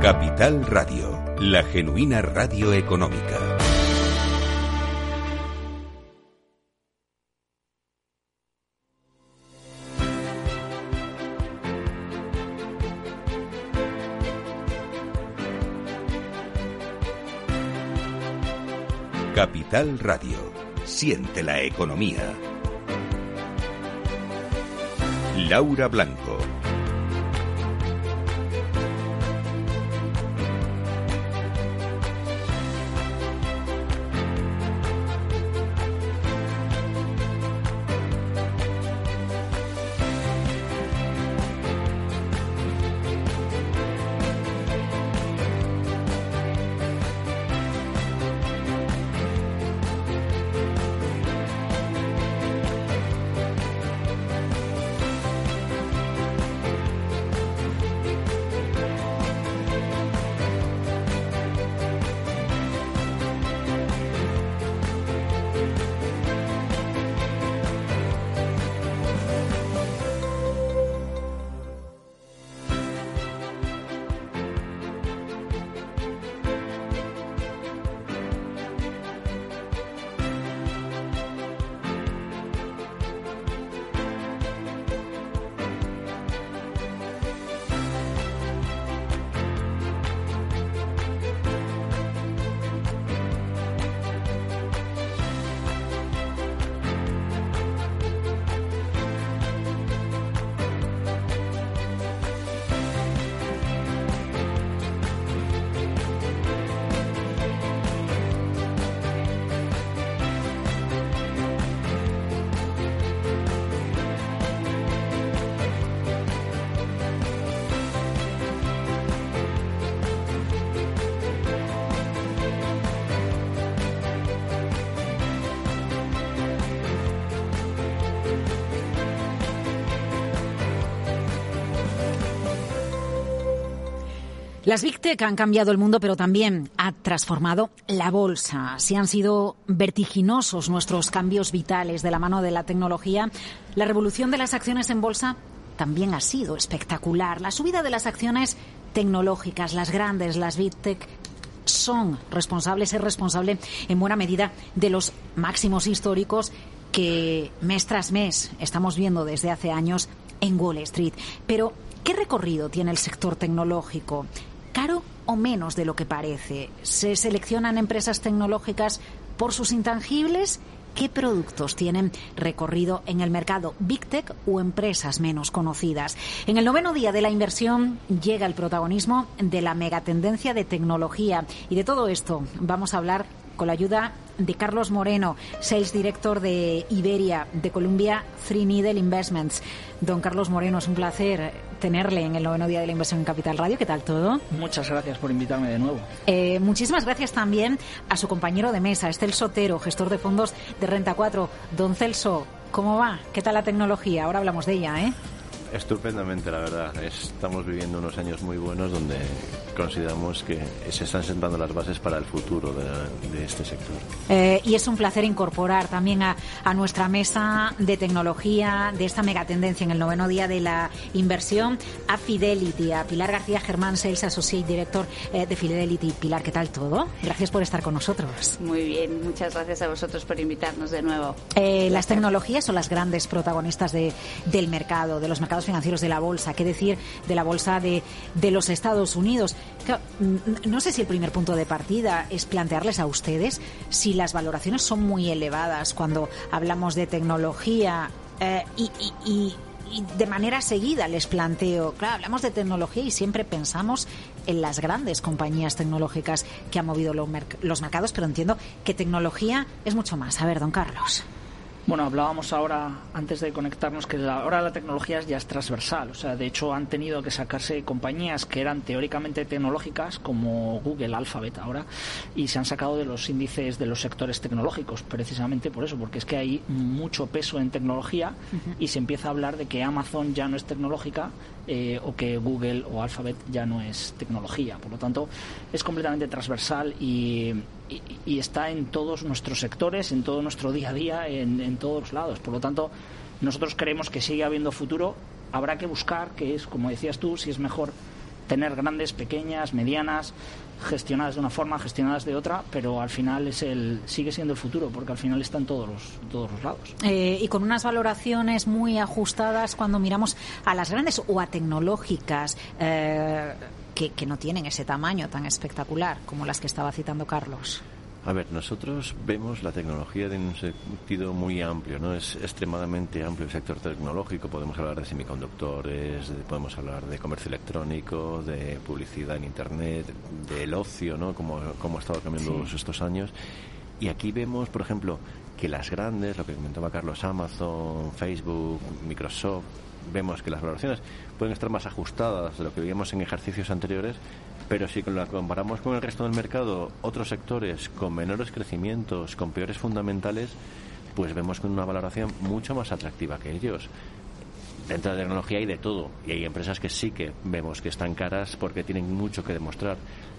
Capital Radio, la genuina radio económica. Capital Radio. Siente la economía. Laura Blanco. Las Big Tech han cambiado el mundo, pero también ha transformado la bolsa. Si han sido vertiginosos nuestros cambios vitales de la mano de la tecnología, la revolución de las acciones en bolsa también ha sido espectacular. La subida de las acciones tecnológicas, las grandes, las Big Tech, son responsables, es responsable en buena medida de los máximos históricos que mes tras mes estamos viendo desde hace años en Wall Street. Pero, ¿qué recorrido tiene el sector tecnológico? Caro o menos de lo que parece. Se seleccionan empresas tecnológicas por sus intangibles. ¿Qué productos tienen recorrido en el mercado Big Tech o empresas menos conocidas? En el noveno día de la inversión llega el protagonismo de la megatendencia de tecnología. Y de todo esto vamos a hablar con la ayuda de Carlos Moreno, Sales Director de Iberia, de Columbia Three Needle Investments. Don Carlos Moreno, es un placer tenerle en el noveno día de la inversión en Capital Radio. ¿Qué tal todo? Muchas gracias por invitarme de nuevo. Eh, muchísimas gracias también a su compañero de mesa, Estel Sotero, gestor de fondos de Renta 4. Don Celso, ¿cómo va? ¿Qué tal la tecnología? Ahora hablamos de ella, ¿eh? Estupendamente, la verdad. Estamos viviendo unos años muy buenos donde consideramos que se están sentando las bases para el futuro de, este sector. Eh, y es un placer incorporar también a, nuestra mesa de tecnología de esta megatendencia en el noveno día de la inversión a Fidelity, a Pilar García Germán, Sales Associate Director eh, de Fidelity. Pilar, ¿qué tal todo? Gracias por estar con nosotros. Muy bien, muchas gracias a vosotros por invitarnos de nuevo. Eh, las tecnologías son las grandes protagonistas de, del mercado, de los mercados financieros de la bolsa, qué decir de la bolsa de, de los Estados Unidos. No sé si el primer punto de partida es plantearles a ustedes si las valoraciones son muy elevadas cuando hablamos de tecnología eh, y, y, de manera seguida les planteo, claro, hablamos de tecnología y siempre pensamos en las grandes compañías tecnológicas que han movido los mercados, pero entiendo que tecnología es mucho más. A ver, don Carlos. Bueno, hablábamos ahora, antes de conectarnos, que ahora la tecnología ya es transversal. O sea, de hecho, han tenido que sacarse compañías que eran teóricamente tecnológicas, como Google, Alphabet ahora, y se han sacado de los índices de los sectores tecnológicos, precisamente por eso, porque es que hay mucho peso en tecnología y se empieza a hablar de que Amazon ya no es tecnológica eh, o que Google o Alphabet ya no es tecnología. Por lo tanto, es completamente transversal y y, está en todos nuestros sectores, en todo nuestro día a día, en, en todos lados. Por lo tanto, nosotros creemos que sigue habiendo futuro. Habrá que buscar, que es, como decías tú, si es mejor tener grandes, pequeñas, medianas, gestionadas de una forma, gestionadas de otra, pero al final es el sigue siendo el futuro, porque al final está en todos los, todos los lados. Eh, y con unas valoraciones muy ajustadas cuando miramos a las grandes o a tecnológicas. Eh, que, que no tienen ese tamaño tan espectacular como las que estaba citando Carlos. A ver, nosotros vemos la tecnología en un sentido muy amplio, ¿no? Es extremadamente amplio el sector tecnológico. Podemos hablar de semiconductores, podemos hablar de comercio electrónico, de publicidad en Internet, del ocio, ¿no? Como, como ha estado cambiando estos años. Y aquí vemos, por ejemplo, que las grandes, lo que comentaba Carlos, Amazon, Facebook, Microsoft, vemos que las valoraciones pueden estar más ajustadas de lo que veíamos en ejercicios anteriores, pero si la comparamos con el resto del mercado, otros sectores con menores crecimientos, con peores fundamentales, pues vemos con una valoración mucho más atractiva que ellos. Dentro de la tecnología hay de todo y hay empresas que sí que vemos que están caras porque tienen mucho que demostrar.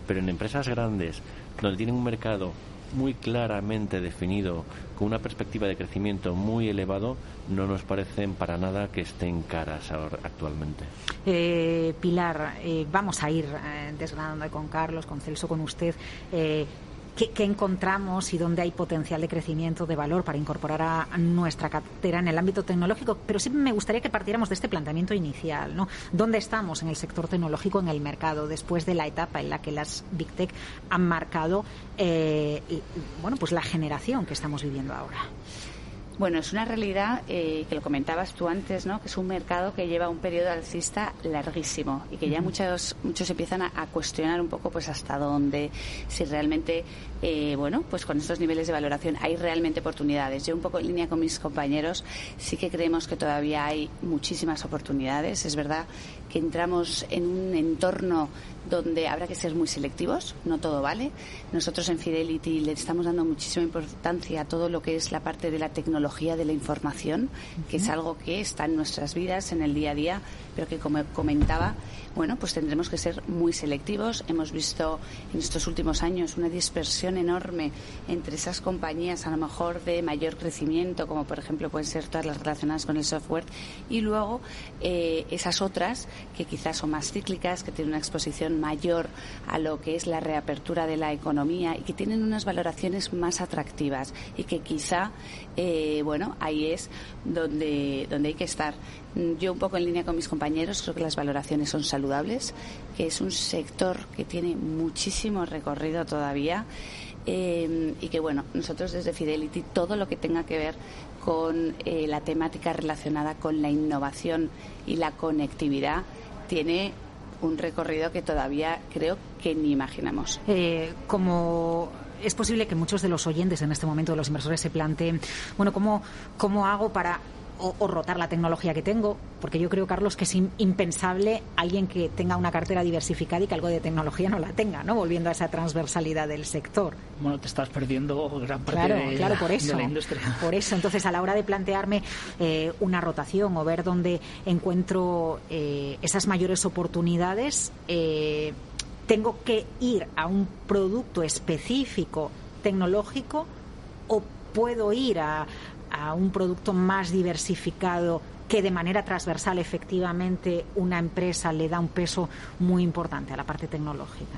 Pero en empresas grandes, donde tienen un mercado muy claramente definido, con una perspectiva de crecimiento muy elevado, no nos parecen para nada que estén caras actualmente. Eh, Pilar, eh, vamos a ir eh, desgranando con Carlos, con Celso, con usted. Qué, encontramos y dónde hay potencial de crecimiento, de valor para incorporar a nuestra cartera en el ámbito tecnológico. Pero sí me gustaría que partiéramos de este planteamiento inicial. ¿no? ¿Dónde estamos en el sector tecnológico, en el mercado, después de la etapa en la que las Big Tech han marcado eh, bueno, pues la generación que estamos viviendo ahora? Bueno, es una realidad eh, que lo comentabas tú antes, ¿no? Que es un mercado que lleva un periodo alcista larguísimo y que ya muchos muchos empiezan a, cuestionar un poco, pues hasta dónde, si realmente, eh, bueno, pues con estos niveles de valoración hay realmente oportunidades. Yo un poco en línea con mis compañeros sí que creemos que todavía hay muchísimas oportunidades. Es verdad que entramos en un entorno donde habrá que ser muy selectivos, no todo vale. Nosotros en Fidelity le estamos dando muchísima importancia a todo lo que es la parte de la tecnología de la información, que es algo que está en nuestras vidas, en el día a día, pero que como comentaba, bueno, pues tendremos que ser muy selectivos. Hemos visto en estos últimos años una dispersión enorme entre esas compañías a lo mejor de mayor crecimiento, como por ejemplo pueden ser todas las relacionadas con el software, y luego eh, esas otras que quizás son más cíclicas, que tienen una exposición mayor a lo que es la reapertura de la economía y que tienen unas valoraciones más atractivas y que quizá, eh, bueno, ahí es donde, donde hay que estar. Yo un poco en línea con mis compañeros creo que las valoraciones son saludables, que es un sector que tiene muchísimo recorrido todavía. Eh, y que bueno, nosotros desde Fidelity todo lo que tenga que ver con eh, la temática relacionada con la innovación y la conectividad tiene un recorrido que todavía creo que ni imaginamos. Eh, como es posible que muchos de los oyentes en este momento de los inversores se planteen, bueno, ¿cómo, cómo hago para o, rotar la tecnología que tengo, porque yo creo, Carlos, que es impensable alguien que tenga una cartera diversificada y que algo de tecnología no la tenga, ¿no? Volviendo a esa transversalidad del sector. Bueno, te estás perdiendo gran parte de, claro, por eso, la industria. Por eso, entonces, a la hora de plantearme eh, una rotación o ver dónde encuentro eh, esas mayores oportunidades, eh, tengo que ir a un producto específico tecnológico o puedo ir a, a un producto más diversificado que de manera transversal efectivamente una empresa le da un peso muy importante a la parte tecnológica.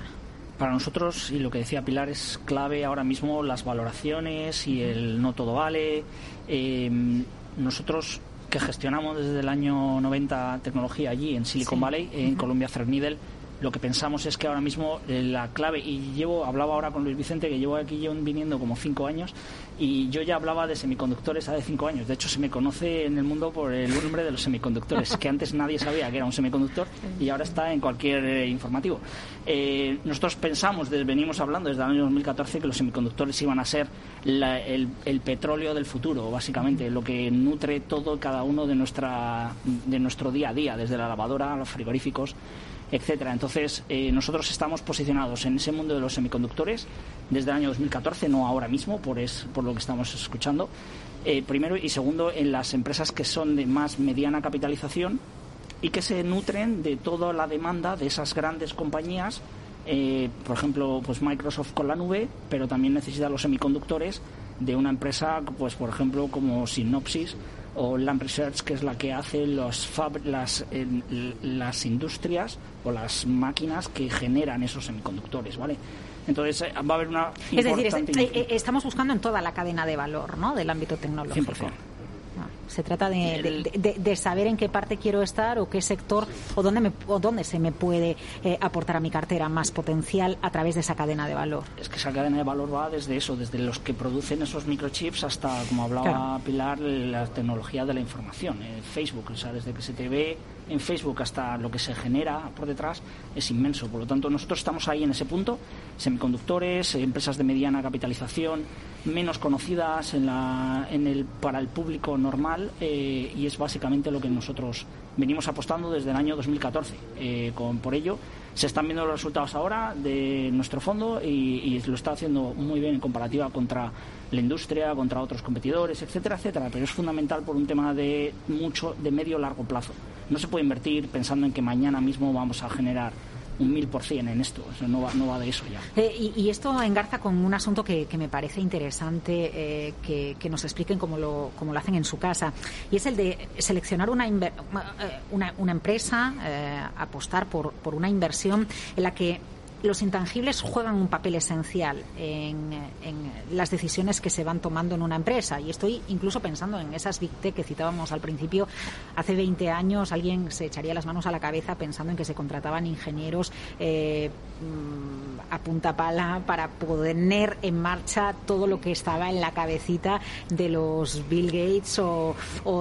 Para nosotros, y lo que decía Pilar, es clave ahora mismo las valoraciones y el no todo vale. Em, nosotros que gestionamos desde el año 90 tecnología allí en Silicon Valley, en Columbia Threadneedle, lo que pensamos es que ahora mismo eh, la clave, y llevo, hablaba ahora con Luis Vicente, que llevo aquí yo viniendo como cinco años, y yo ya hablaba de semiconductores hace cinco años. De hecho, se me conoce en el mundo por el nombre de los semiconductores, que antes nadie sabía que era un semiconductor y ahora está en cualquier eh, informativo. Eh, nosotros pensamos, venimos hablando desde el año 2014, que los semiconductores iban a ser el, el, petróleo del futuro, básicamente, lo que nutre todo cada uno de, nuestra, de nuestro día a día, desde la lavadora a los frigoríficos etcétera. Entonces, eh, nosotros estamos posicionados en ese mundo de los semiconductores desde el año 2014, no ahora mismo, por, es, por lo que estamos escuchando. Eh, primero y segundo, en las empresas que son de más mediana capitalización y que se nutren de toda la demanda de esas grandes compañías. Eh, por ejemplo, pues Microsoft con la nube, pero también necesita los semiconductores de una empresa, pues por ejemplo, como Synopsys o Lamp Research, que es la que hace los las, las industrias o las máquinas que generan esos semiconductores, ¿vale? Entonces eh, va a haber una... Es decir, eh, estamos buscando en toda la cadena de valor ¿no? del ámbito tecnológico. 100%. Se trata de, saber en qué parte quiero estar o qué sector o dónde, me, o dónde se me puede eh, aportar a mi cartera más potencial a través de esa cadena de valor. Es que esa cadena de valor va desde eso, desde los que producen esos microchips hasta, como hablaba Pilar, la tecnología de la información. Eh, Facebook, o sea, desde que se te ve en Facebook hasta lo que se genera por detrás es inmenso. Por lo tanto, nosotros estamos ahí en ese punto, semiconductores, empresas de mediana capitalización, menos conocidas en la, en el, para el público normal eh, y es básicamente lo que nosotros venimos apostando desde el año 2014. Eh, con, por ello, se están viendo los resultados ahora de nuestro fondo y, lo está haciendo muy bien en comparativa contra la industria, contra otros competidores, etcétera, etcétera. Pero es fundamental por un tema de mucho, de medio largo plazo. No se puede invertir pensando en que mañana mismo vamos a generar un mil por cien en esto, no, va, no va de eso ya. Eh, y, esto engarza con un asunto que, me parece interesante eh, que, nos expliquen cómo lo, cómo lo hacen en su casa, y es el de seleccionar una, eh, una, una, empresa, apostar por, por una inversión en la que los intangibles juegan un papel esencial en, las decisiones que se van tomando en una empresa. Y estoy incluso pensando en esas Big Tech que citábamos al principio. Hace 20 años alguien se echaría las manos a la cabeza pensando en que se contrataban ingenieros eh, mm, a punta pala para poner en marcha todo lo que estaba en la cabecita de los Bill Gates o,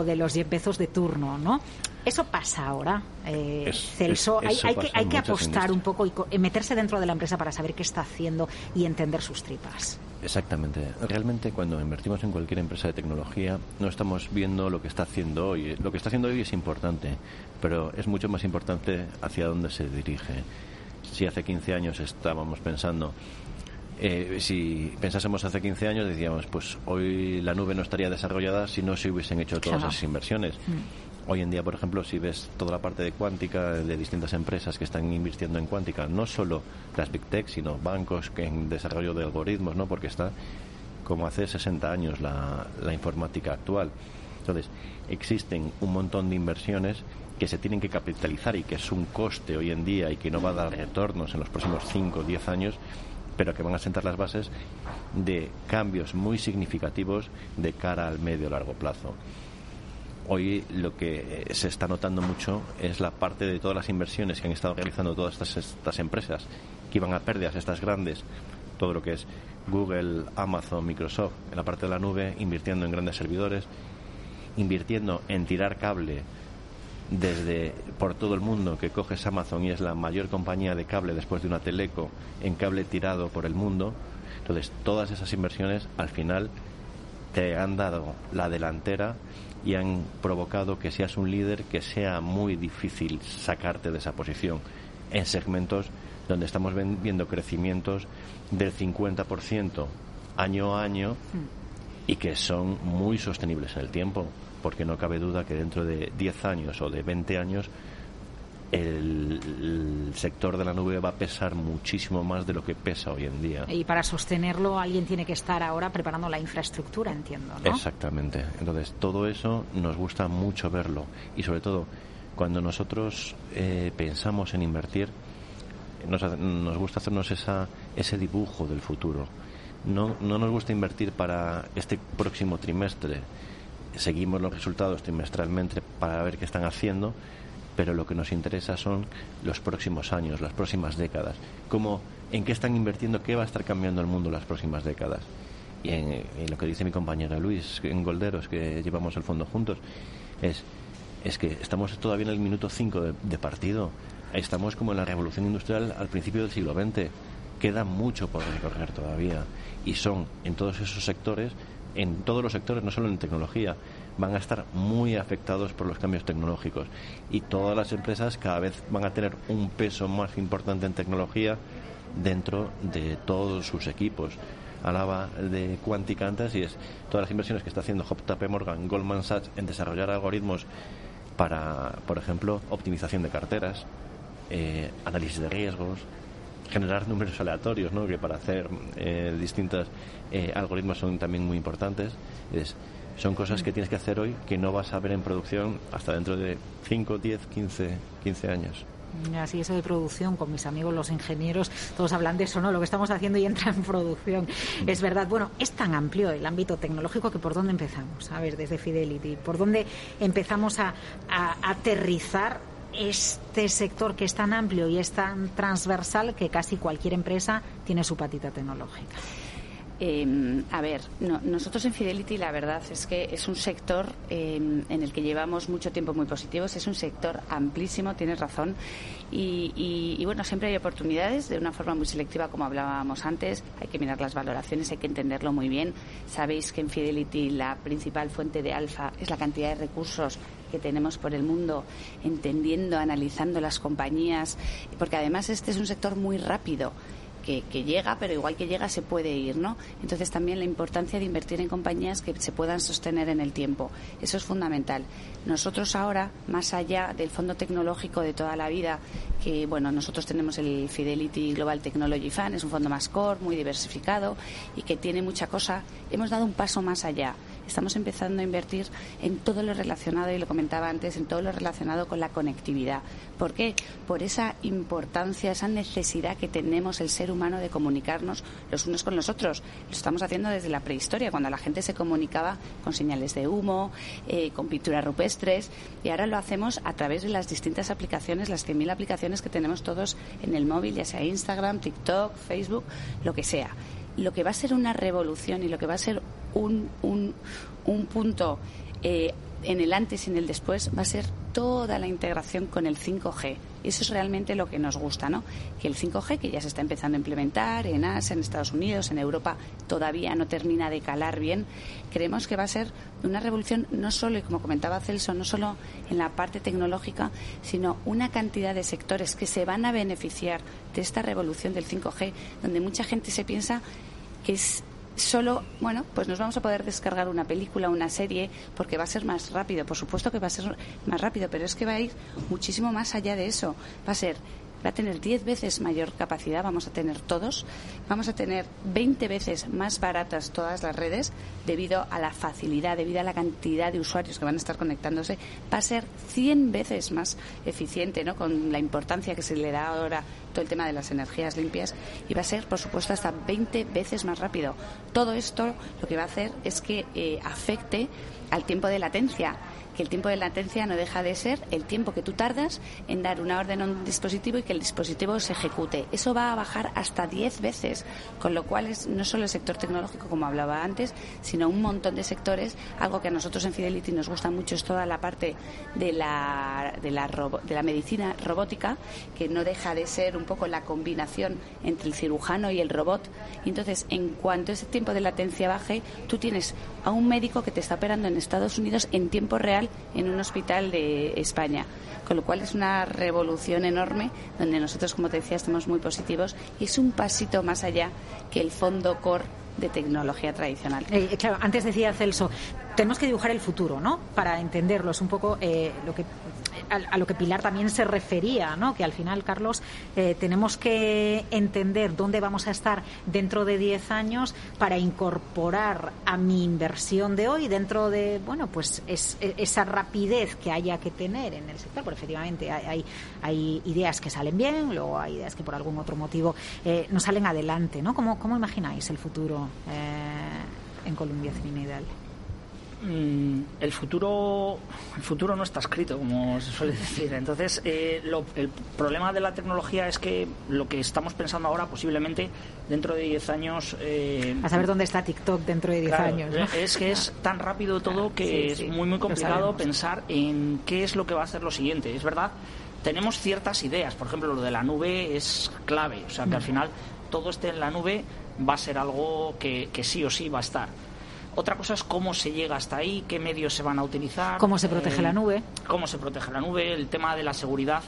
de los Jeff Bezos de turno, ¿no? Eso pasa ahora, eh, Celso. hay, que, hay que apostar un poco y meterse dentro de la empresa para saber qué está haciendo y entender sus tripas. Exactamente. Realmente cuando invertimos en cualquier empresa de tecnología no estamos viendo lo que está haciendo hoy. Lo que está haciendo hoy es importante, pero es mucho más importante hacia dónde se dirige. Si hace 15 años estábamos pensando eh, si pensásemos hace 15 años, decíamos, pues hoy la nube no estaría desarrollada si no se hubiesen hecho todas esas inversiones. Mm. Hoy en día, por ejemplo, si ves toda la parte de cuántica de distintas empresas que están invirtiendo en cuántica, no solo las Big Tech, sino bancos que en desarrollo de algoritmos, ¿no? Porque está como hace 60 años la, la informática actual. Entonces, existen un montón de inversiones que se tienen que capitalizar y que es un coste hoy en día y que no va a dar retornos en los próximos 5 o 10 años, pero que van a sentar las bases de cambios muy significativos de cara al medio largo plazo hoy lo que se está notando mucho es la parte de todas las inversiones que han estado realizando todas estas, estas empresas que iban a pérdidas, estas grandes, todo lo que es Google, Amazon, Microsoft, en la parte de la nube, invirtiendo en grandes servidores, invirtiendo en tirar cable desde por todo el mundo que coges Amazon y es la mayor compañía de cable después de una Teleco en cable tirado por el mundo. Entonces, todas esas inversiones al final te han dado la delantera y han provocado que seas un líder que sea muy difícil sacarte de esa posición en segmentos donde estamos viendo crecimientos del 50% año a año y que son muy sostenibles en el tiempo, porque no cabe duda que dentro de 10 años o de 20 años el, sector de la nube va a pesar muchísimo más de lo que pesa hoy en día. Y para sostenerlo alguien tiene que estar ahora preparando la infraestructura, entiendo. ¿no? Exactamente. Entonces, todo eso nos gusta mucho verlo. Y sobre todo, cuando nosotros eh, pensamos en invertir, nos, nos gusta hacernos esa, ese dibujo del futuro. No, no nos gusta invertir para este próximo trimestre. Seguimos los resultados trimestralmente para ver qué están haciendo pero lo que nos interesa son los próximos años, las próximas décadas, cómo, en qué están invirtiendo, qué va a estar cambiando el mundo las próximas décadas. Y en, lo que dice mi compañera Luis, en Golderos, que llevamos el fondo juntos, es, es que estamos todavía en el minuto 5 de, de partido. Estamos como en la revolución industrial al principio del siglo XX. Queda mucho por recorrer todavía. Y son en todos esos sectores, en todos los sectores, no solo en tecnología, van a estar muy afectados por los cambios tecnológicos y todas las empresas cada vez van a tener un peso más importante en tecnología dentro de todos sus equipos. Hablaba de Quantic antes y es todas las inversiones que está haciendo JP Morgan, Goldman Sachs en desarrollar algoritmos para, por ejemplo, optimización de carteras, eh, análisis de riesgos, generar números aleatorios, ¿no? que para hacer eh, distintos eh, algoritmos son también muy importantes. Es, Son cosas que tienes que hacer hoy que no vas a ver en producción hasta dentro de 5, 10, 15, 15 años. Así eso de producción, con mis amigos los ingenieros, todos hablan de eso, ¿no? Lo que estamos haciendo y entra en producción. Es verdad. Bueno, es tan amplio el ámbito tecnológico que por dónde empezamos, a ver, desde Fidelity, por dónde empezamos a, a aterrizar este sector que es tan amplio y es tan transversal que casi cualquier empresa tiene su patita tecnológica. Em, a ver, nosotros en Fidelity la verdad es que es un sector em, en el que llevamos mucho tiempo muy positivos, es un sector amplísimo, tienes razón, y, bueno, siempre hay oportunidades de una forma muy selectiva, como hablábamos antes, hay que mirar las valoraciones, hay que entenderlo muy bien. Sabéis que en Fidelity la principal fuente de alfa es la cantidad de recursos que tenemos por el mundo, entendiendo, analizando las compañías, porque además este es un sector muy rápido que, llega, pero igual que llega se puede ir, ¿no? Entonces también la importancia de invertir en compañías que se puedan sostener en el tiempo. Eso es fundamental. Nosotros ahora, más allá del fondo tecnológico de toda la vida, que bueno, nosotros tenemos el Fidelity Global Technology Fund, es un fondo más core, muy diversificado y que tiene mucha cosa, hemos dado un paso más allá estamos empezando a invertir en todo lo relacionado, y lo comentaba antes, en todo lo relacionado con la conectividad. ¿Por qué? Por esa importancia, esa necesidad que tenemos el ser humano de comunicarnos los unos con los otros. Lo estamos haciendo desde la prehistoria, cuando la gente se comunicaba con señales de humo, eh, con pinturas rupestres, y ahora lo hacemos a través de las distintas aplicaciones, las 100.000 aplicaciones que tenemos todos en el móvil, ya sea Instagram, TikTok, Facebook, lo que sea lo que va a ser una revolución y lo que va a ser un, un, un punto eh, en el antes y en el después va a ser toda la integración con el 5G. Eso es realmente lo que nos gusta, ¿no? Que el 5G, que ya se está empezando a implementar en Asia, en Estados Unidos, en Europa, todavía no termina de calar bien. Creemos que va a ser una revolución no solo, y como comentaba Celso, no solo en la parte tecnológica, sino una cantidad de sectores que se van a beneficiar de esta revolución del 5G, donde mucha gente se piensa que es solo, bueno, pues nos vamos a poder descargar una película, una serie, porque va a ser más rápido. Por supuesto que va a ser más rápido, pero es que va a ir muchísimo más allá de eso. Va a ser va a tener 10 veces mayor capacidad, vamos a tener todos, vamos a tener 20 veces más baratas todas las redes debido a la facilidad, debido a la cantidad de usuarios que van a estar conectándose, va a ser 100 veces más eficiente, ¿no? Con la importancia que se le da ahora todo el tema de las energías limpias y va a ser, por supuesto, hasta 20 veces más rápido. Todo esto lo que va a hacer es que eh, afecte al tiempo de latencia que el tiempo de latencia no deja de ser el tiempo que tú tardas en dar una orden a un dispositivo y que el dispositivo se ejecute. Eso va a bajar hasta 10 veces, con lo cual es no solo el sector tecnológico, como hablaba antes, sino un montón de sectores. Algo que a nosotros en Fidelity nos gusta mucho es toda la parte de la, de la, de la medicina robótica, que no deja de ser un poco la combinación entre el cirujano y el robot. Entonces, en cuanto ese tiempo de latencia baje, tú tienes a un médico que te está operando en Estados Unidos en tiempo real en un hospital de España. Con lo cual es una revolución enorme donde nosotros, como te decía, estamos muy positivos y es un pasito más allá que el fondo core de tecnología tradicional. Eh, claro, antes decía Celso, tenemos que dibujar el futuro, ¿no? Para entenderlo. Es un poco eh, lo que a, lo que Pilar también se refería, ¿no? Que al final, Carlos, eh, tenemos que entender dónde vamos a estar dentro de 10 años para incorporar a mi inversión de hoy dentro de, bueno, pues es, esa rapidez que haya que tener en el sector. Porque efectivamente hay, hay, ideas que salen bien, luego hay ideas que por algún otro motivo eh, no salen adelante, ¿no? ¿Cómo, imagináis el futuro en Colombia Trinidad? Mm, el futuro el futuro no está escrito como se suele decir. Entonces eh, el problema de la tecnología es que lo que estamos pensando ahora posiblemente dentro de 10 años eh, a saber dónde está TikTok dentro de 10 años es que es tan rápido todo que es muy muy complicado pensar en qué es lo que va a hacer lo siguiente. Es verdad tenemos ciertas ideas. Por ejemplo lo de la nube es clave. O sea que al mm. final todo esté en la nube va a ser algo que sí o sí va a estar otra cosa es cómo se llega hasta ahí, qué medios se van a utilizar. Cómo se protege la eh, nube. Cómo se protege la nube, el tema de la seguridad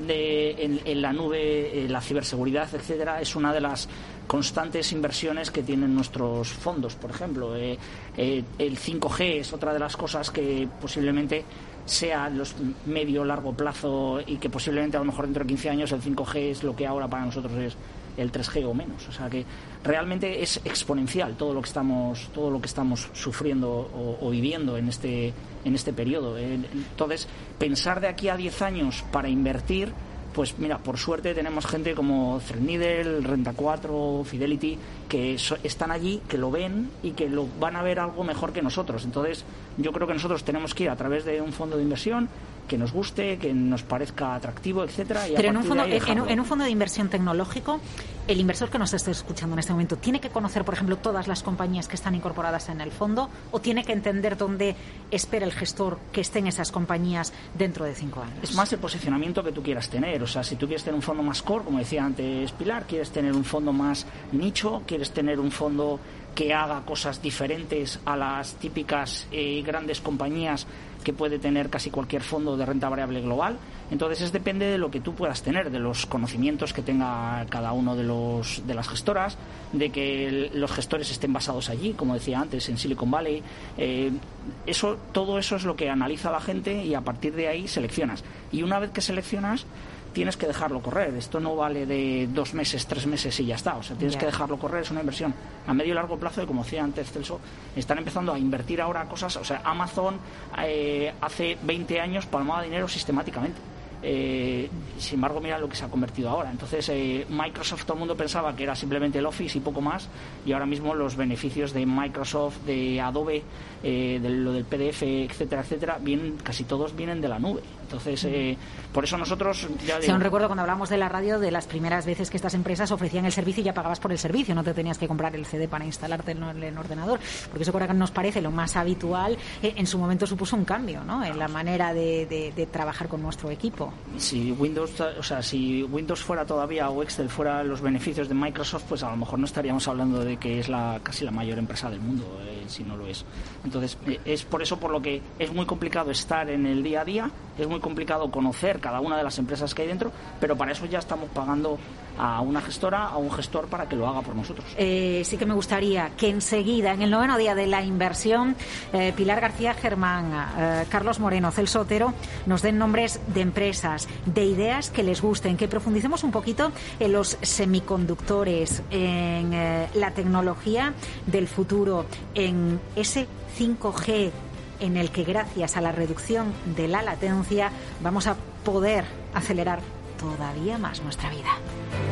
de, en, la nube, eh, la ciberseguridad, etcétera, es una de las constantes inversiones que tienen nuestros fondos, por ejemplo. Eh, el 5G es otra de las cosas que posiblemente sea los medio largo plazo y que posiblemente a lo mejor dentro de 15 años el 5G es lo que ahora para nosotros es el 3G o menos. O sea que realmente es exponencial todo lo que estamos, todo lo que estamos sufriendo o, viviendo en este, en este periodo. Entonces, pensar de aquí a 10 años para invertir pues mira, por suerte tenemos gente como Threadneedle, Renta 4, Fidelity, que están allí, que lo ven y que lo van a ver algo mejor que nosotros. Entonces, yo creo que nosotros tenemos que ir a través de un fondo de inversión que nos guste, que nos parezca atractivo, etcétera. Pero en un, fondo, en, un fondo de inversión tecnológico, el inversor que nos esté escuchando en este momento tiene que conocer, por ejemplo, todas las compañías que están incorporadas en el fondo o tiene que entender dónde espera el gestor que estén esas compañías dentro de cinco años. Es más el posicionamiento que tú quieras tener. O sea, si tú quieres tener un fondo más core, como decía antes Pilar, quieres tener un fondo más nicho, quieres tener un fondo que haga cosas diferentes a las típicas eh, grandes compañías que puede tener casi cualquier fondo de renta variable global. Entonces, es depende de lo que tú puedas tener, de los conocimientos que tenga cada uno de, los, de las gestoras, de que los gestores estén basados allí, como decía antes, en Silicon Valley. Eh, eso, todo eso es lo que analiza la gente y a partir de ahí seleccionas. Y una vez que seleccionas, tienes que dejarlo correr. Esto no vale de dos meses, tres meses y ya está. O sea, tienes que dejarlo correr. Es una inversión a medio y largo plazo y como decía antes Celso, están empezando a invertir ahora cosas. O sea, Amazon eh, hace 20 años palmaba dinero sistemáticamente. Eh, sin embargo, mira lo que se ha convertido ahora. Entonces, eh, Microsoft, todo el mundo pensaba que era simplemente el Office y poco más, y ahora mismo los beneficios de Microsoft, de Adobe, de lo del PDF, etcétera, etcétera, vienen, casi todos vienen de la nube. Entonces, eh, por eso nosotros... Ya digo, recuerdo cuando hablamos de la radio de las primeras veces que estas empresas ofrecían el servicio y ya pagabas por el servicio, no te tenías que comprar el CD para instalarte en el ordenador, porque eso ahora nos parece lo más habitual. Eh, en su momento supuso un cambio ¿no? en la manera de, trabajar con nuestro equipo. Si Windows, o sea, si Windows fuera todavía o Excel fuera los beneficios de Microsoft, pues a lo mejor no estaríamos hablando de que es la casi la mayor empresa del mundo, eh, si no lo es. Entonces, es por eso por lo que es muy complicado estar en el día a día, es muy complicado conocer cada una de las empresas que hay dentro, pero para eso ya estamos pagando a una gestora, a un gestor para que lo haga por nosotros. Eh, sí que me gustaría que enseguida, en el noveno día de la inversión, eh, Pilar García Germán, eh, Carlos Moreno, Celso Otero, nos den nombres de empresas, de ideas que les gusten, que profundicemos un poquito en los semiconductores, en la tecnología del futuro, en ese 5G en el que gracias a la reducción de la latencia vamos a poder acelerar todavía más nuestra vida.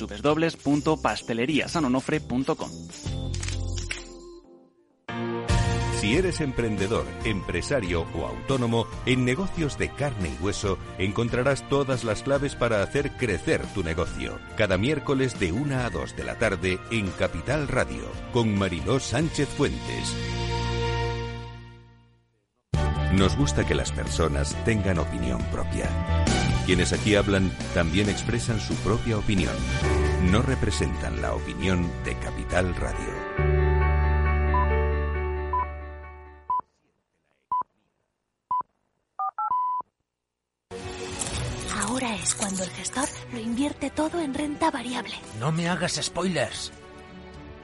www.pasteleriasanonofre.com. Si eres emprendedor, empresario o autónomo, en negocios de carne y hueso encontrarás todas las claves para hacer crecer tu negocio. Cada miércoles de 1 a 2 de la tarde en Capital Radio, con Mariló Sánchez Fuentes. Nos gusta que las personas tengan opinión propia. Quienes aquí hablan también expresan su propia opinión. No representan la opinión de Capital Radio. Ahora es cuando el gestor lo invierte todo en renta variable. No me hagas spoilers.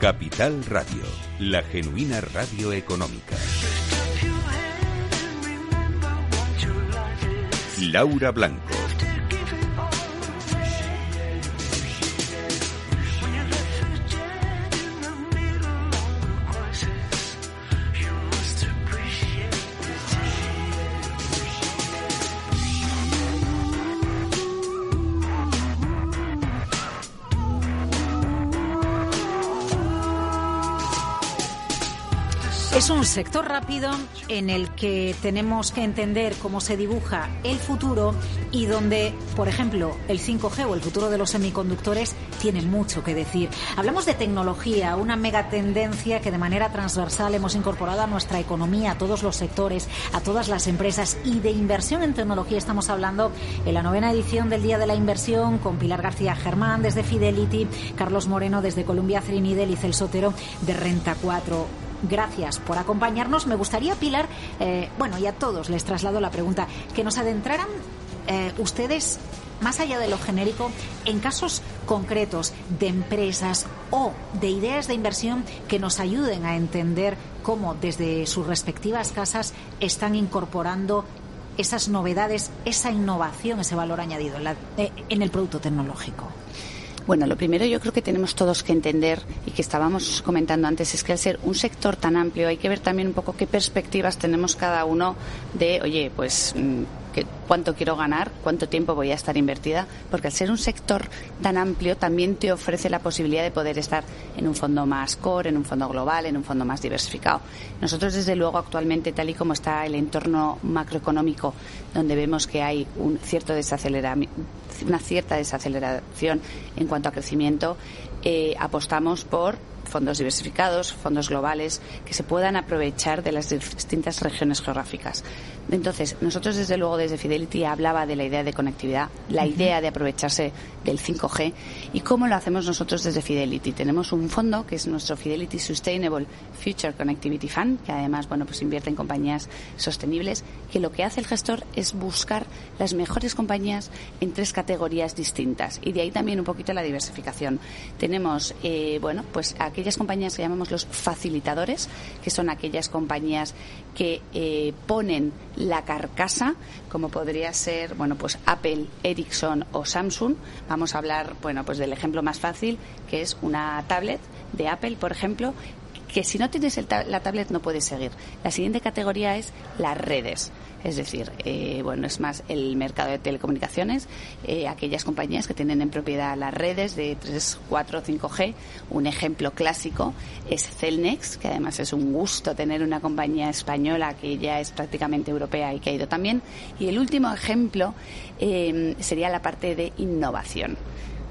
Capital Radio, la genuina radio económica. Laura Blanco. Sector rápido en el que tenemos que entender cómo se dibuja el futuro y donde, por ejemplo, el 5G o el futuro de los semiconductores tiene mucho que decir. Hablamos de tecnología, una mega tendencia que de manera transversal hemos incorporado a nuestra economía, a todos los sectores, a todas las empresas y de inversión en tecnología estamos hablando en la novena edición del Día de la Inversión con Pilar García Germán desde Fidelity, Carlos Moreno desde Columbia Trinidad y Celso Otero de Renta 4 gracias por acompañarnos. Me gustaría, Pilar, eh, bueno, y a todos les traslado la pregunta, que nos adentraran eh, ustedes, más allá de lo genérico, en casos concretos de empresas o de ideas de inversión que nos ayuden a entender cómo desde sus respectivas casas están incorporando esas novedades, esa innovación, ese valor añadido en, la- eh, en el producto tecnológico. Bueno, lo primero yo creo que tenemos todos que entender y que estábamos comentando antes es que al ser un sector tan amplio hay que ver también un poco qué perspectivas tenemos cada uno de, oye, pues mm, que- cuánto quiero ganar, cuánto tiempo voy a estar invertida, porque al ser un sector tan amplio también te ofrece la posibilidad de poder estar en un fondo más core, en un fondo global, en un fondo más diversificado. Nosotros desde luego actualmente tal y como está el entorno macroeconómico donde vemos que hay un cierto una cierta desaceleración en cuanto a crecimiento, eh, apostamos por fondos diversificados, fondos globales, que se puedan aprovechar de las distintas regiones geográficas. Entonces, nosotros desde luego desde Fidelity hablaba de la idea de conectividad, la idea de aprovecharse del 5G y cómo lo hacemos nosotros desde Fidelity. Tenemos un fondo que es nuestro Fidelity Sustainable Future Connectivity Fund, que además, bueno, pues invierte en compañías sostenibles, que lo que hace el gestor es buscar las mejores compañías en tres categorías distintas y de ahí también un poquito la diversificación. Tenemos, eh, bueno, pues aquellas compañías que llamamos los facilitadores, que son aquellas compañías que eh, ponen la carcasa, como podría ser, bueno, pues Apple, Ericsson o Samsung. Vamos a hablar, bueno, pues del ejemplo más fácil, que es una tablet de Apple, por ejemplo, que si no tienes el ta- la tablet no puedes seguir. La siguiente categoría es las redes. Es decir, eh, bueno, es más el mercado de telecomunicaciones, eh, aquellas compañías que tienen en propiedad las redes de 3, 4, 5G. Un ejemplo clásico es Celnex, que además es un gusto tener una compañía española que ya es prácticamente europea y que ha ido también. Y el último ejemplo eh, sería la parte de innovación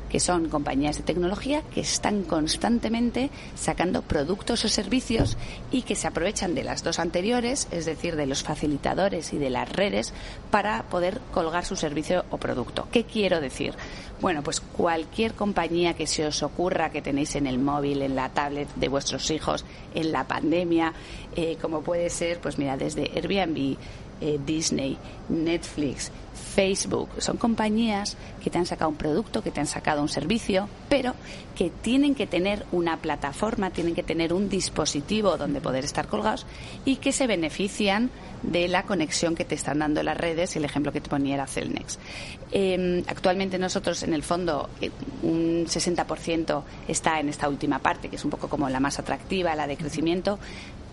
que son compañías de tecnología que están constantemente sacando productos o servicios y que se aprovechan de las dos anteriores, es decir, de los facilitadores y de las redes, para poder colgar su servicio o producto. ¿Qué quiero decir? Bueno, pues cualquier compañía que se os ocurra que tenéis en el móvil, en la tablet de vuestros hijos, en la pandemia, eh, como puede ser, pues mira, desde Airbnb, eh, Disney, Netflix, Facebook, son compañías que te han sacado un producto, que te han sacado un servicio, pero que tienen que tener una plataforma, tienen que tener un dispositivo donde poder estar colgados y que se benefician de la conexión que te están dando las redes, el ejemplo que te ponía era Celnex. Em, actualmente nosotros, en el fondo, eh, un 60% está en esta última parte, que es un poco como la más atractiva, la de crecimiento,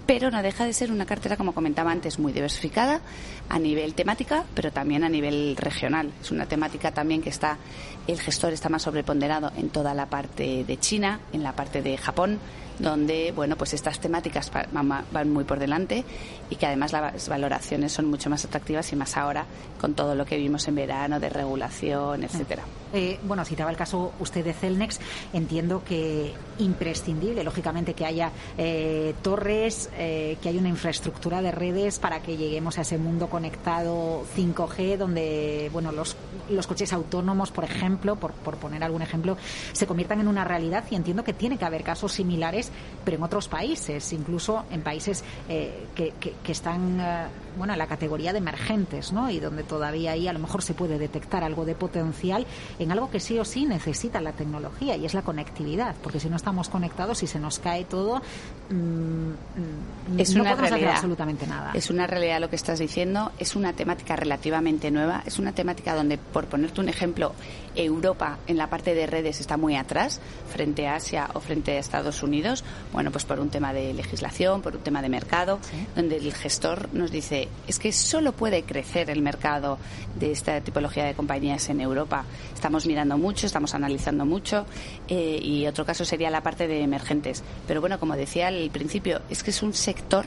pero no deja de ser una cartera, como comentaba antes, muy diversificada a nivel temática, pero también a nivel regional. Es una temática también que está, el gestor está más sobreponderado en toda la parte de China, en la parte de Japón, donde bueno pues estas temáticas van muy por delante y que además las valoraciones son mucho más atractivas y más ahora con todo lo que vimos en verano de regulación etcétera. Eh, bueno citaba el caso usted de Celnex. Entiendo que imprescindible lógicamente que haya eh, torres eh, que haya una infraestructura de redes para que lleguemos a ese mundo conectado 5G donde bueno los los coches autónomos por ejemplo por, por poner algún ejemplo se conviertan en una realidad. Y entiendo que tiene que haber casos similares pero en otros países, incluso en países eh, que, que, están eh, bueno, en la categoría de emergentes, ¿no? Y donde todavía ahí a lo mejor se puede detectar algo de potencial en algo que sí o sí necesita la tecnología y es la conectividad, porque si no estamos conectados y se nos cae todo, mm, es no una podemos realidad. hacer absolutamente nada. Es una realidad lo que estás diciendo, es una temática relativamente nueva, es una temática donde, por ponerte un ejemplo, Europa en la parte de redes está muy atrás frente a Asia o frente a Estados Unidos, bueno, pues por un tema de legislación, por un tema de mercado, donde el gestor nos dice, es que solo puede crecer el mercado de esta tipología de compañías en Europa. Estamos mirando mucho, estamos analizando mucho eh, y otro caso sería la parte de emergentes. Pero bueno, como decía al principio, es que es un sector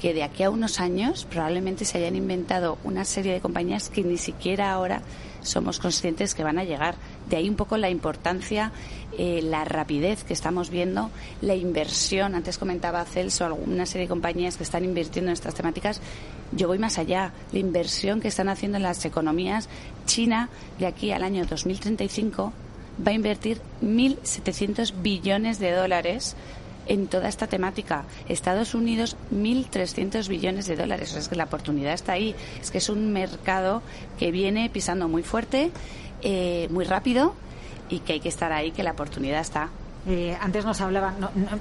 que de aquí a unos años probablemente se hayan inventado una serie de compañías que ni siquiera ahora somos conscientes que van a llegar. De ahí un poco la importancia, eh, la rapidez que estamos viendo, la inversión. Antes comentaba Celso, una serie de compañías que están invirtiendo en estas temáticas. Yo voy más allá. La inversión que están haciendo en las economías. China, de aquí al año 2035, va a invertir 1.700 billones de dólares en toda esta temática. Estados Unidos, 1.300 billones de dólares. es que la oportunidad está ahí. Es que es un mercado que viene pisando muy fuerte, eh, muy rápido y que hay que estar ahí, que la oportunidad está. Eh, antes nos hablaba,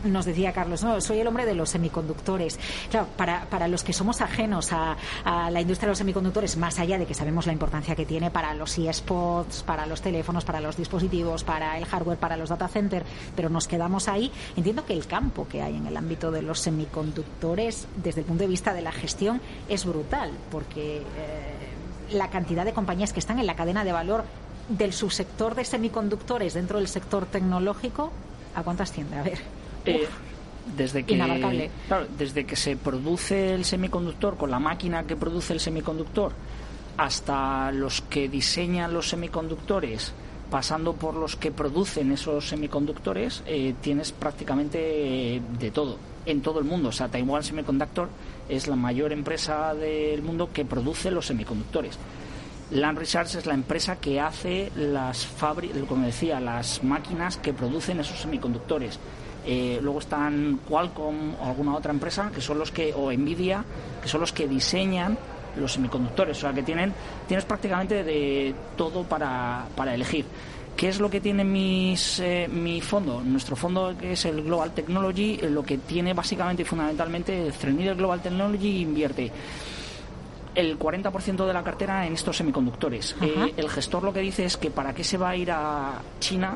nos decía Carlos, no, soy el hombre de los semiconductores. Claro, para, para los que somos ajenos a, la industria de los semiconductores, más allá de que sabemos la importancia que tiene para los eSpots, para los teléfonos, para los dispositivos, para el hardware, para los data centers, pero nos quedamos ahí, entiendo que el campo que hay en el ámbito de los semiconductores, desde el punto de vista de la gestión, es brutal, porque eh, la cantidad de compañías que están en la cadena de valor del subsector de semiconductores dentro del sector tecnológico, ¿a cuántas tiende? A ver. Eh, desde que, desde que se produce el semiconductor con la máquina que produce el semiconductor hasta los que diseñan los semiconductores, pasando por los que producen esos semiconductores, eh, tienes prácticamente de todo, en todo el mundo. O sea, Taiwan Semiconductor es la mayor empresa del mundo que produce los semiconductores. Land Research es la empresa que hace las como decía, las máquinas que producen esos semiconductores. Eh, luego están Qualcomm o alguna otra empresa que son los que o Nvidia que son los que diseñan los semiconductores, o sea que tienen tienes prácticamente de todo para, para elegir. ¿Qué es lo que tiene mis, eh, mi fondo? Nuestro fondo, que es el Global Technology, lo que tiene básicamente y fundamentalmente, el Global Technology invierte el 40% de la cartera en estos semiconductores. Eh, el gestor lo que dice es que para qué se va a ir a China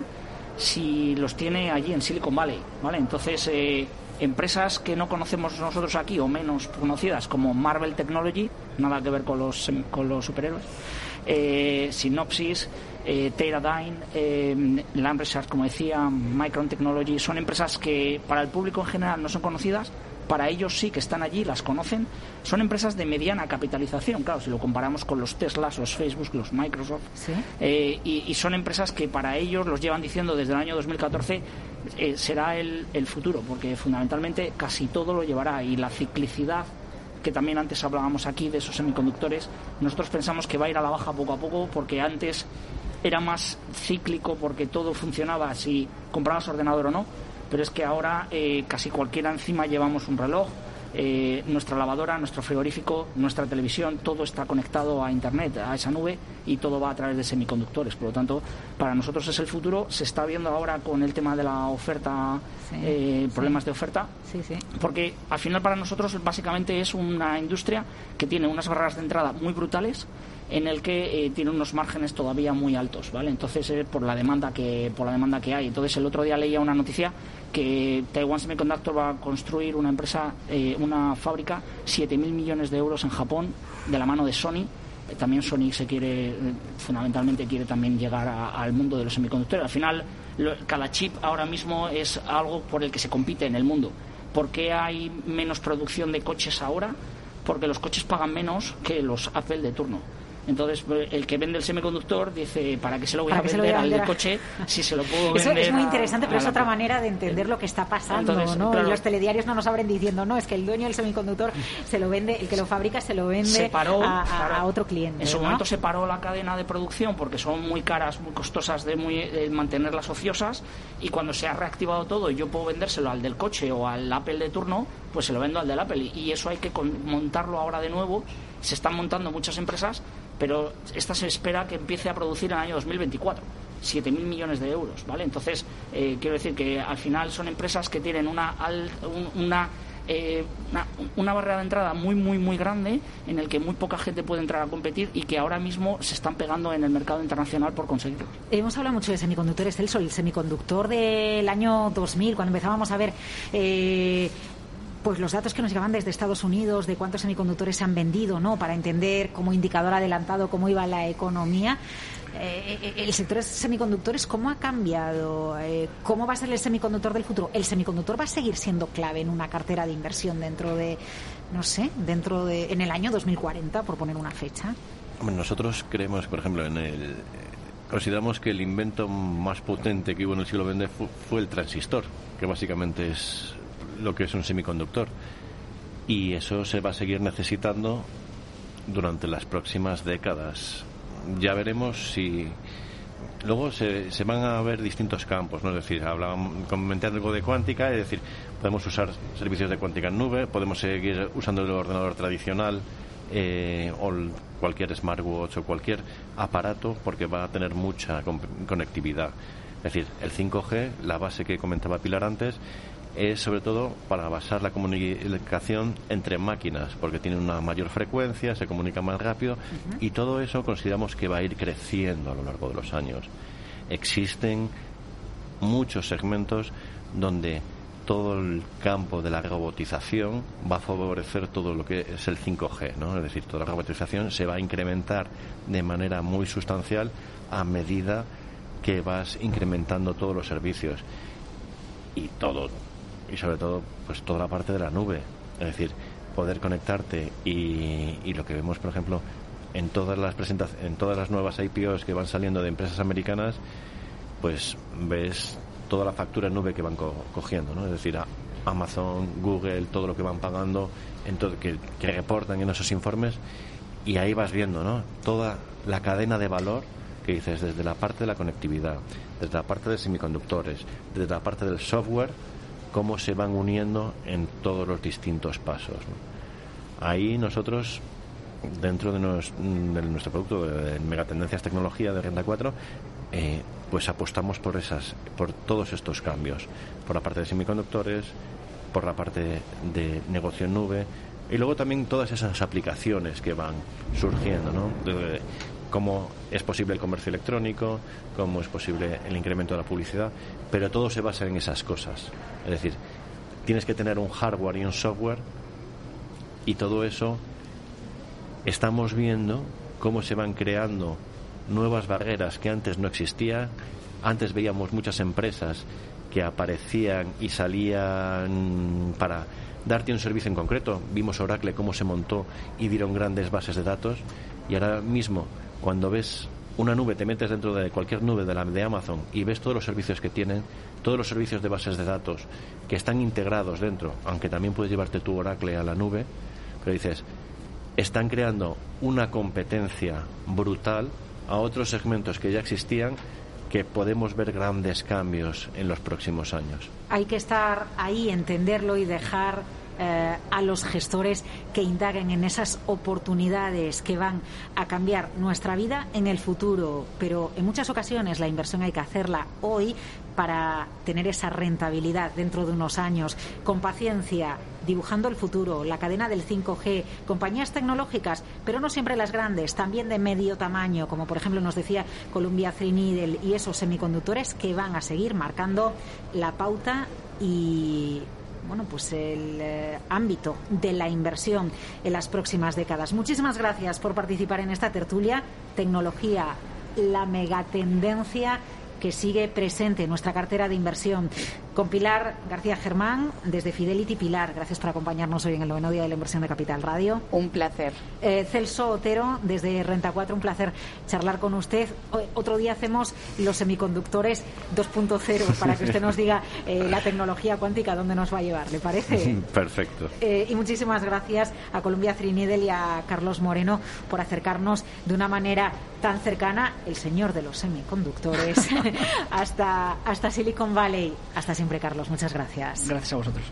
si los tiene allí en Silicon Valley, ¿vale? Entonces, eh, empresas que no conocemos nosotros aquí o menos conocidas como Marvel Technology, nada que ver con los, con los superhéroes, eh, Synopsys, eh, Teradyne, eh, Land Research, como decía, Micron Technology, son empresas que para el público en general no son conocidas, para ellos sí que están allí, las conocen, son empresas de mediana capitalización, claro, si lo comparamos con los Teslas, los Facebook, los Microsoft, eh, y, son empresas que para ellos los llevan diciendo desde el año 2014 eh, será el, el futuro, porque fundamentalmente casi todo lo llevará y la ciclicidad que también antes hablábamos aquí de esos semiconductores, nosotros pensamos que va a ir a la baja poco a poco porque antes era más cíclico porque todo funcionaba si comprabas ordenador o no pero es que ahora eh, casi cualquiera encima llevamos un reloj, eh, nuestra lavadora, nuestro frigorífico, nuestra televisión, todo está conectado a Internet, a esa nube y todo va a través de semiconductores. Por lo tanto, para nosotros es el futuro. Se está viendo ahora con el tema de la oferta, eh, problemas de oferta, porque al final para nosotros básicamente es una industria que tiene unas barreras de entrada muy brutales en el que eh, tiene unos márgenes todavía muy altos, ¿vale? Entonces eh, por la demanda que por la demanda que hay. Entonces el otro día leía una noticia que Taiwan Semiconductor va a construir una empresa, eh, una fábrica, 7.000 millones de euros en Japón de la mano de Sony. También Sony se quiere, fundamentalmente quiere también llegar al mundo de los semiconductores. Al final, cada chip ahora mismo es algo por el que se compite en el mundo. ¿Por qué hay menos producción de coches ahora? Porque los coches pagan menos que los Apple de turno. Entonces, pues, el que vende el semiconductor dice, ¿para qué se lo voy a vender al del coche si se lo puedo Eso vender? es muy interesante, pero es otra manera de entender lo que está pasando, ¿no? Los telediarios no nos abren diciendo, no, es que el dueño del semiconductor se lo vende, el que lo fabrica se lo vende a, otro cliente. En su momento se paró la cadena de producción porque son muy caras, muy costosas de, muy, mantenerlas ociosas y cuando se ha reactivado todo y yo puedo vendérselo al del coche o al Apple de turno, pues se lo vendo al del Apple y eso hay que montarlo ahora de nuevo. Se están montando muchas empresas pero esta se espera que empiece a producir en el año 2024. 7.000 millones de euros, ¿vale? Entonces, eh, quiero decir que al final son empresas que tienen una, una eh, una, barrera de entrada muy, muy, muy grande en el que muy poca gente puede entrar a competir y que ahora mismo se están pegando en el mercado internacional por conseguirlo. Hemos hablado mucho de semiconductores, Celso, el semiconductor del año 2000, cuando empezábamos a ver eh, pues los datos que nos llegaban desde Estados Unidos de cuántos semiconductores se han vendido, ¿no? Para entender como indicador adelantado cómo iba la economía. Eh, eh, el sector de semiconductores, ¿cómo ha cambiado? Eh, ¿Cómo va a ser el semiconductor del futuro? ¿El semiconductor va a seguir siendo clave en una cartera de inversión dentro de, no sé, dentro de, en el año 2040, por poner una fecha? nosotros creemos, por ejemplo, en el, consideramos que el invento más potente que hubo en el siglo XX fue el transistor, que básicamente es lo que es un semiconductor. Y eso se va a seguir necesitando durante las próximas décadas. Ya veremos si. Luego se, se van a ver distintos campos, ¿no? Es decir, hablaban, comenté algo de cuántica, es decir, podemos usar servicios de cuántica en nube, podemos seguir usando el ordenador tradicional eh, o cualquier smartwatch o cualquier aparato porque va a tener mucha conectividad. Es decir, el 5G, la base que comentaba Pilar antes, es sobre todo para basar la comunicación entre máquinas, porque tiene una mayor frecuencia, se comunica más rápido y todo eso consideramos que va a ir creciendo a lo largo de los años. Existen muchos segmentos donde todo el campo de la robotización va a favorecer todo lo que es el 5G, ¿no? Es decir, toda la robotización se va a incrementar de manera muy sustancial a medida que vas incrementando todos los servicios y todo y sobre todo pues toda la parte de la nube es decir poder conectarte y, y lo que vemos por ejemplo en todas las presentaciones en todas las nuevas IPOs que van saliendo de empresas americanas pues ves toda la factura nube que van cogiendo ¿no? es decir Amazon Google todo lo que van pagando en todo, que, que reportan en esos informes y ahí vas viendo ¿no? toda la cadena de valor que dices desde la parte de la conectividad, desde la parte de semiconductores, desde la parte del software cómo se van uniendo en todos los distintos pasos. Ahí nosotros, dentro de, nuestro producto de Megatendencias Tecnología de Renta 4, eh, pues apostamos por, esas, por todos estos cambios, por la parte de semiconductores, por la parte de negocio en nube, y luego también todas esas aplicaciones que van surgiendo, ¿no? Cómo es posible el comercio electrónico, cómo es posible el incremento de la publicidad, pero todo se basa en esas cosas. Es decir, tienes que tener un hardware y un software y todo eso estamos viendo cómo se van creando nuevas barreras que antes no existían. Antes veíamos muchas empresas que aparecían y salían para darte un servicio en concreto. Vimos Oracle cómo se montó y dieron grandes bases de datos y ahora mismo cuando ves una nube, te metes dentro de cualquier nube de la de Amazon y ves todos los servicios que tienen, todos los servicios de bases de datos que están integrados dentro, aunque también puedes llevarte tu Oracle a la nube, pero dices, están creando una competencia brutal a otros segmentos que ya existían que podemos ver grandes cambios en los próximos años. Hay que estar ahí, entenderlo y dejar eh, a los gestores que indaguen en esas oportunidades que van a cambiar nuestra vida en el futuro. Pero en muchas ocasiones la inversión hay que hacerla hoy para tener esa rentabilidad dentro de unos años, con paciencia, dibujando el futuro, la cadena del 5G, compañías tecnológicas, pero no siempre las grandes, también de medio tamaño, como por ejemplo nos decía Columbia Threadneedle y esos semiconductores que van a seguir marcando la pauta y bueno, pues el eh, ámbito de la inversión en las próximas décadas. Muchísimas gracias por participar en esta tertulia. Tecnología, la megatendencia que sigue presente en nuestra cartera de inversión. Con Pilar García Germán, desde Fidelity Pilar, gracias por acompañarnos hoy en el noveno día de la inversión de Capital Radio. Un placer. Eh, Celso Otero, desde Renta 4, un placer charlar con usted. otro día hacemos los semiconductores 2.0 para que usted nos diga eh, la tecnología cuántica dónde nos va a llevar, ¿le parece? Perfecto. Eh, y muchísimas gracias a Columbia Trinidel y a Carlos Moreno por acercarnos de una manera tan cercana, el señor de los semiconductores, hasta, hasta Silicon Valley. Hasta siempre, Carlos. Muchas gracias. Gracias a vosotros.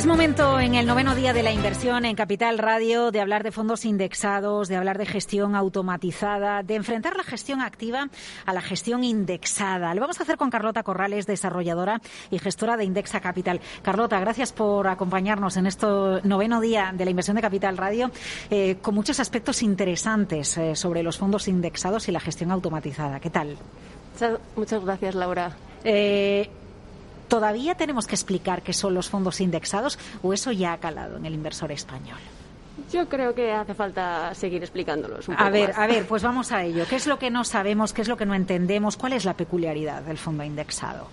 Es momento en el noveno día de la inversión en Capital Radio de hablar de fondos indexados, de hablar de gestión automatizada, de enfrentar la gestión activa a la gestión indexada. Lo vamos a hacer con Carlota Corrales, desarrolladora y gestora de Indexa Capital. Carlota, gracias por acompañarnos en este noveno día de la inversión de Capital Radio eh, con muchos aspectos interesantes eh, sobre los fondos indexados y la gestión automatizada. ¿Qué tal? Muchas gracias, Laura. Eh, ¿Todavía tenemos que explicar qué son los fondos indexados o eso ya ha calado en el inversor español? Yo creo que hace falta seguir explicándolos. Un a poco ver, más. a ver, pues vamos a ello. ¿Qué es lo que no sabemos? ¿Qué es lo que no entendemos? ¿Cuál es la peculiaridad del fondo indexado?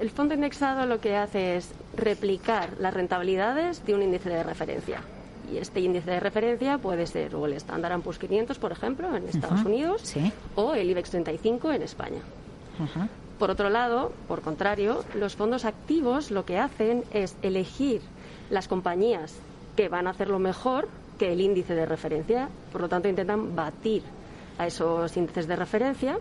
El fondo indexado lo que hace es replicar las rentabilidades de un índice de referencia. Y este índice de referencia puede ser o el Standard Poor's 500, por ejemplo, en Estados Unidos, sí. o el IBEX 35 en España. Por otro lado, por contrario, los fondos activos lo que hacen es elegir las compañías que van a hacerlo mejor que el índice de referencia. Por lo tanto, intentan batir a esos índices de referencia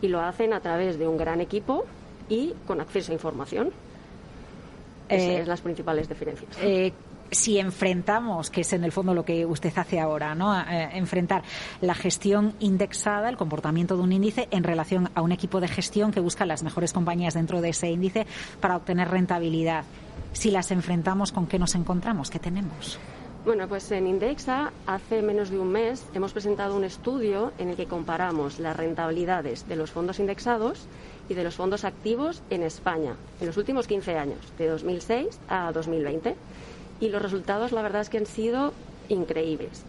y lo hacen a través de un gran equipo y con acceso a información. Esas Eh, son las principales diferencias. Eh, si enfrentamos, que es en el fondo lo que usted hace ahora, ¿no? Eh, enfrentar la gestión indexada, el comportamiento de un índice en relación a un equipo de gestión que busca las mejores compañías dentro de ese índice para obtener rentabilidad. Si las enfrentamos, ¿con qué nos encontramos? ¿Qué tenemos? Bueno, pues en Indexa hace menos de un mes hemos presentado un estudio en el que comparamos las rentabilidades de los fondos indexados y de los fondos activos en España en los últimos 15 años, de 2006 a 2020. Y los resultados, la verdad es que han sido increíbles.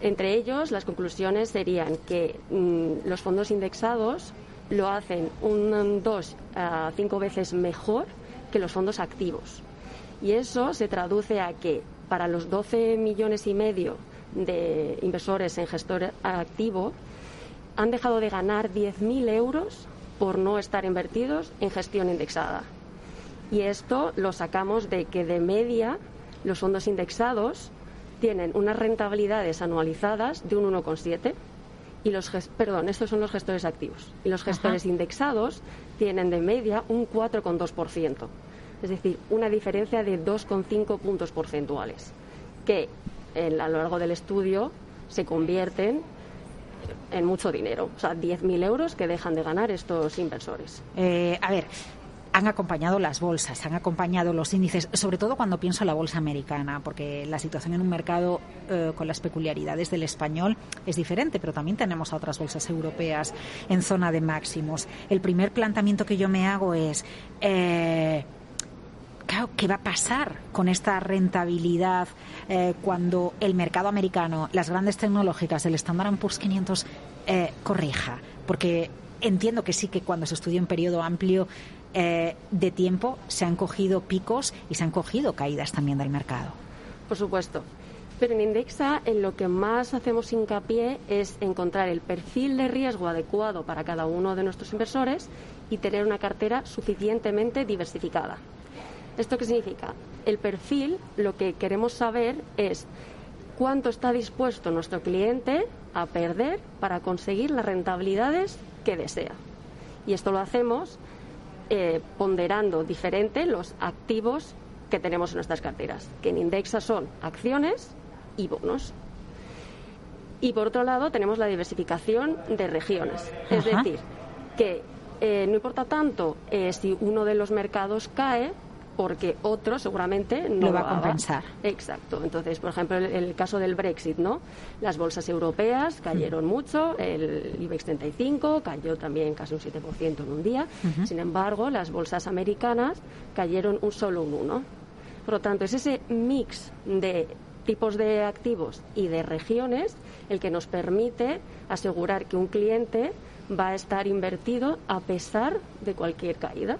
Entre ellos, las conclusiones serían que mm, los fondos indexados lo hacen un 2 a 5 veces mejor que los fondos activos. Y eso se traduce a que para los 12 millones y medio de inversores en gestor activo han dejado de ganar 10.000 euros por no estar invertidos en gestión indexada. Y esto lo sacamos de que de media los fondos indexados tienen unas rentabilidades anualizadas de un 1,7 y los perdón, estos son los gestores activos y los gestores indexados tienen de media un 4,2%, es decir, una diferencia de 2,5 puntos porcentuales que en- a lo largo del estudio se convierten en mucho dinero, o sea, 10.000 euros que dejan de ganar estos inversores. Eh, a ver, han acompañado las bolsas, han acompañado los índices, sobre todo cuando pienso en la bolsa americana, porque la situación en un mercado eh, con las peculiaridades del español es diferente, pero también tenemos a otras bolsas europeas en zona de máximos. El primer planteamiento que yo me hago es. eh, ¿qué va a pasar con esta rentabilidad eh, cuando el mercado americano, las grandes tecnológicas, el Standard Poor's 500 eh, corrija? Porque entiendo que sí que cuando se estudia un periodo amplio eh, de tiempo se han cogido picos y se han cogido caídas también del mercado. Por supuesto. Pero en Indexa en lo que más hacemos hincapié es encontrar el perfil de riesgo adecuado para cada uno de nuestros inversores y tener una cartera suficientemente diversificada. ¿Esto qué significa? El perfil, lo que queremos saber es cuánto está dispuesto nuestro cliente a perder para conseguir las rentabilidades que desea. Y esto lo hacemos eh, ponderando diferente los activos que tenemos en nuestras carteras, que en Indexa son acciones y bonos. Y por otro lado tenemos la diversificación de regiones. Es Ajá. decir, que eh, no importa tanto eh, si uno de los mercados cae, porque otro seguramente no Lo va a haga. compensar. Exacto. Entonces, por ejemplo, el, el caso del Brexit, ¿no? Las bolsas europeas cayeron mucho, el IBEX 35 cayó también casi un 7% en un día. Sin embargo, las bolsas americanas cayeron un solo un 1. Por lo tanto, es ese mix de tipos de activos y de regiones el que nos permite asegurar que un cliente va a estar invertido a pesar de cualquier caída.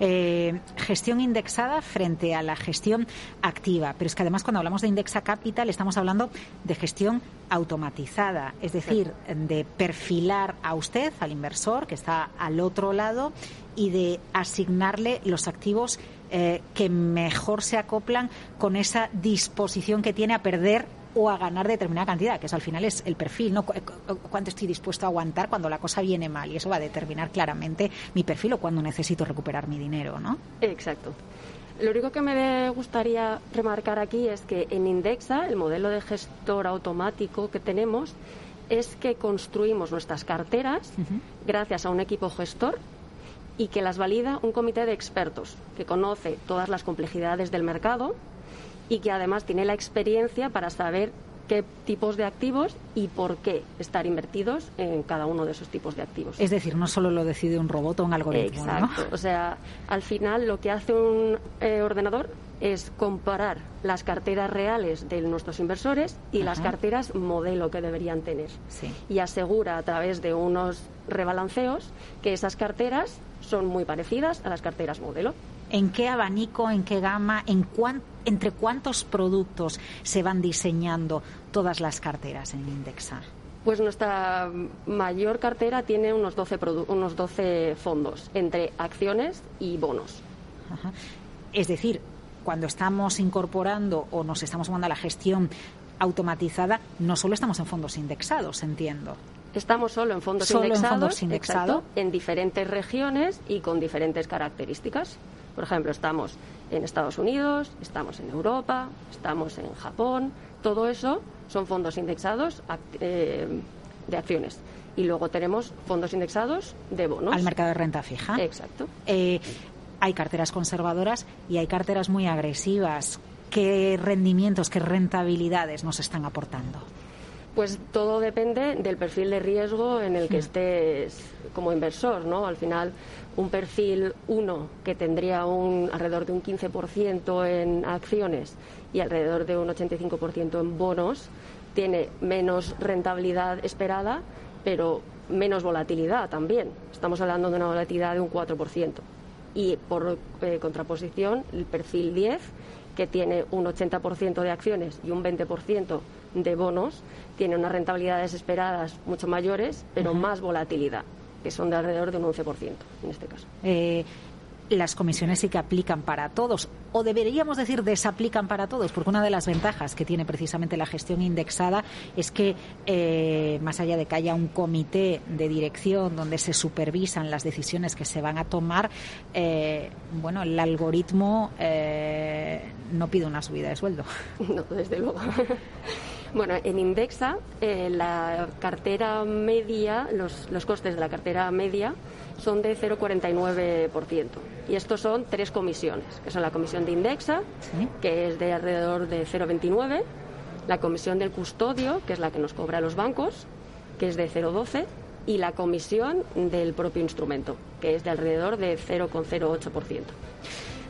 Eh, gestión indexada frente a la gestión activa. Pero es que además cuando hablamos de Indexa Capital estamos hablando de gestión automatizada, es decir, de perfilar a usted, al inversor que está al otro lado, y de asignarle los activos eh, que mejor se acoplan con esa disposición que tiene a perder o a ganar determinada cantidad, que eso al final es el perfil, ¿no? Cu- cu- Cuánto estoy dispuesto a aguantar cuando la cosa viene mal y eso va a determinar claramente mi perfil o cuando necesito recuperar mi dinero, ¿no? Exacto. Lo único que me gustaría remarcar aquí es que en Indexa, el modelo de gestor automático que tenemos, es que construimos nuestras carteras gracias a un equipo gestor y que las valida un comité de expertos que conoce todas las complejidades del mercado y que además tiene la experiencia para saber qué tipos de activos y por qué estar invertidos en cada uno de esos tipos de activos. Es decir, no solo lo decide un robot o un algoritmo. Exacto. O sea, al final lo que hace un eh, ordenador es comparar las carteras reales de nuestros inversores y las carteras modelo que deberían tener. Y asegura a través de unos rebalanceos que esas carteras son muy parecidas a las carteras modelo. ¿En qué abanico, en qué gama, en entre cuántos productos se van diseñando todas las carteras en Indexa? Pues nuestra mayor cartera tiene unos 12, unos 12 fondos entre acciones y bonos. Es decir, cuando estamos incorporando o nos estamos tomando la gestión automatizada, no solo estamos en fondos indexados, entiendo. Estamos solo en fondos indexados, en diferentes regiones y con diferentes características. Por ejemplo, estamos en Estados Unidos, estamos en Europa, estamos en Japón. Todo eso son fondos indexados eh, de acciones. Y luego tenemos fondos indexados de bonos. Al mercado de renta fija. Exacto. Eh, hay carteras conservadoras y hay carteras muy agresivas. ¿Qué rendimientos, qué rentabilidades nos están aportando? Pues todo depende del perfil de riesgo en el que estés como inversor, ¿no? Al final, un perfil 1 que tendría un, alrededor de un 15% en acciones y alrededor de un 85% en bonos, tiene menos rentabilidad esperada, pero menos volatilidad también. Estamos hablando de una volatilidad de un 4%. Y por eh, contraposición, el perfil 10, que tiene un 80% de acciones y un 20% de bonos, tiene unas rentabilidades esperadas mucho mayores, pero más volatilidad que son de alrededor de un 11% en este caso. Eh, las comisiones sí que aplican para todos, o deberíamos decir desaplican para todos, porque una de las ventajas que tiene precisamente la gestión indexada es que, eh, más allá de que haya un comité de dirección donde se supervisan las decisiones que se van a tomar, eh, bueno, el algoritmo no pide una subida de sueldo. No, desde luego. Bueno, en Indexa eh, la cartera media, los, los costes de la cartera media son de 0,49%. Y estos son tres comisiones, que son la comisión de Indexa, que es de alrededor de 0,29, la comisión del custodio, que es la que nos cobra los bancos, que es de 0,12, y la comisión del propio instrumento, que es de alrededor de 0,08%.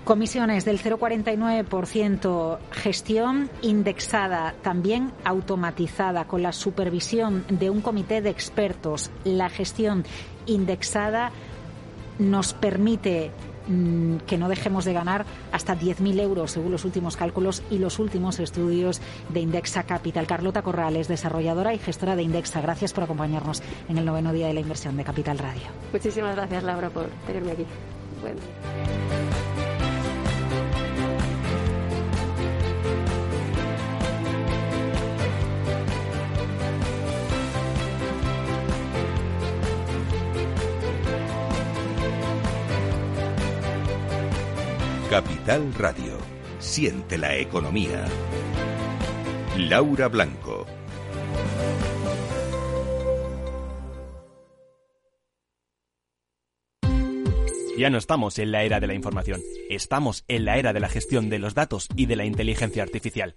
Comisiones del 0,49%, gestión indexada, también automatizada, con la supervisión de un comité de expertos. La gestión indexada nos permite mm, que no dejemos de ganar hasta 10.000 euros según los últimos cálculos y los últimos estudios de Indexa Capital. Carlota Corrales, desarrolladora y gestora de Indexa, gracias por acompañarnos en el noveno día de la inversión de Capital Radio. Muchísimas gracias, Laura, por tenerme aquí. Bueno. Capital Radio. Siente la economía. Laura Blanco. Ya no estamos en la era de la información, estamos en la era de la gestión de los datos y de la inteligencia artificial.